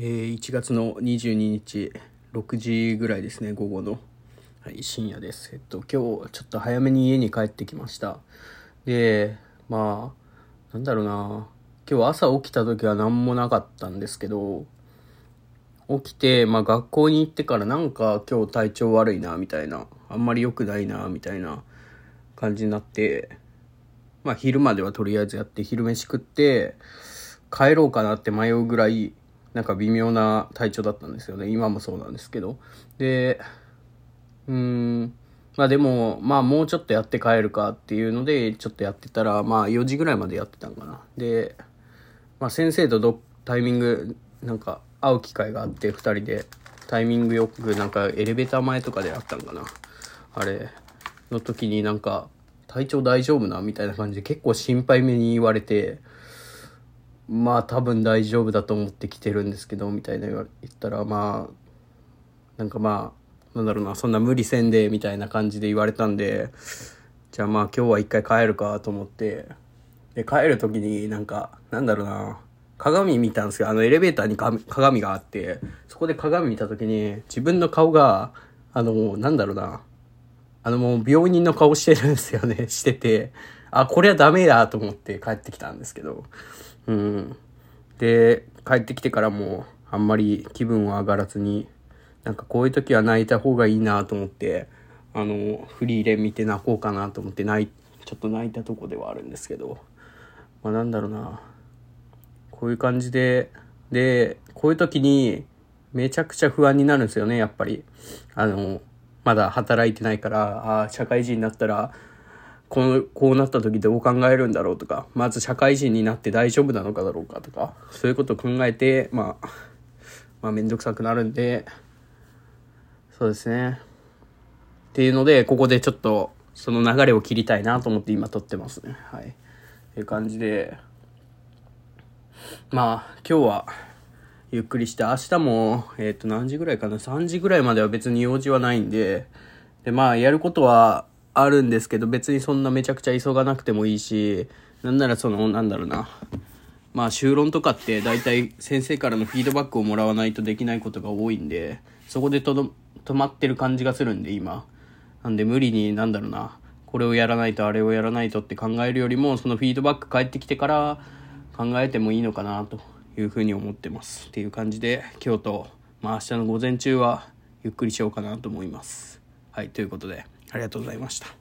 えー、1月の22日6時ぐらいですね午後の、はい、深夜です。えっと今日ちょっと早めに家に帰ってきました。でまあなんだろうな。今日朝起きた時は何もなかったんですけど起きて、まあ、学校に行ってからなんか今日体調悪いなみたいな。あんまり良くないなみたいな。感じになってまあ昼まではとりあえずやって昼飯食って帰ろうかなって迷うぐらいなんか微妙な体調だったんですよね。今もそうなんですけど。で、うーん、まあでも、まあもうちょっとやって帰るかっていうので、ちょっとやってたら、まあ4時ぐらいまでやってたんかな。で、まあ先生とどタイミング、なんか会う機会があって、2人でタイミングよく、なんかエレベーター前とかで会ったんかな。あれ、の時になんか、体調大丈夫な？みたいな感じで結構心配めに言われて、まあ多分大丈夫だと思って来てるんですけど、みたいな言ったら、まあ、なんかまあ、なんだろうな、そんな無理せんで、みたいな感じで言われたんで、じゃあまあ今日は一回帰るかと思って、で、帰る時になんか、なんだろうな、鏡見たんですよ。あのエレベーターに鏡があって、そこで鏡見た時に自分の顔が、あの、なんだろうな、あのもう病人の顔してるんですよね、してて、あ、これはダメだと思って帰ってきたんですけど、うん。で、帰ってきてからもあんまり気分は上がらずに、なんかこういう時は泣いた方がいいなと思って、あの、フリーレン見て泣こうかなと思って泣い、ちょっと泣いたとこではあるんですけど、まあなんだろうな、こういう感じで、で、こういう時にめちゃくちゃ不安になるんですよね、やっぱり。あの、まだ働いてないから、ああ、社会人になったら、こう、こうなった時どう考えるんだろうとか、まず社会人になって大丈夫なのかだろうかとか、そういうことを考えて、まあ、まあめんどくさくなるんで、そうですね。っていうので、ここでちょっと、その流れを切りたいなと思って今撮ってますね。はい。っていう感じで、まあ、今日は、ゆっくりして、明日も、えっ、ー、と、何時ぐらいかな ?3 時ぐらいまでは別に用事はないんで、で、まあ、やることは、あるんですけど、別にそんなめちゃくちゃ急がなくてもいいし、なんならその、なんだろうな。まあ、修論とかって大体先生からのフィードバックをもらわないとできないことが多いんで、そこでと、止まってる感じがするんで、今。なんで無理に、なんだろうな。これをやらないとあれをやらないとって考えるよりも、そのフィードバック返ってきてから考えてもいいのかなというふうに思ってます。っていう感じで、今日と、まあ明日の午前中はゆっくりしようかなと思います。はい、ということで。ありがとうございました。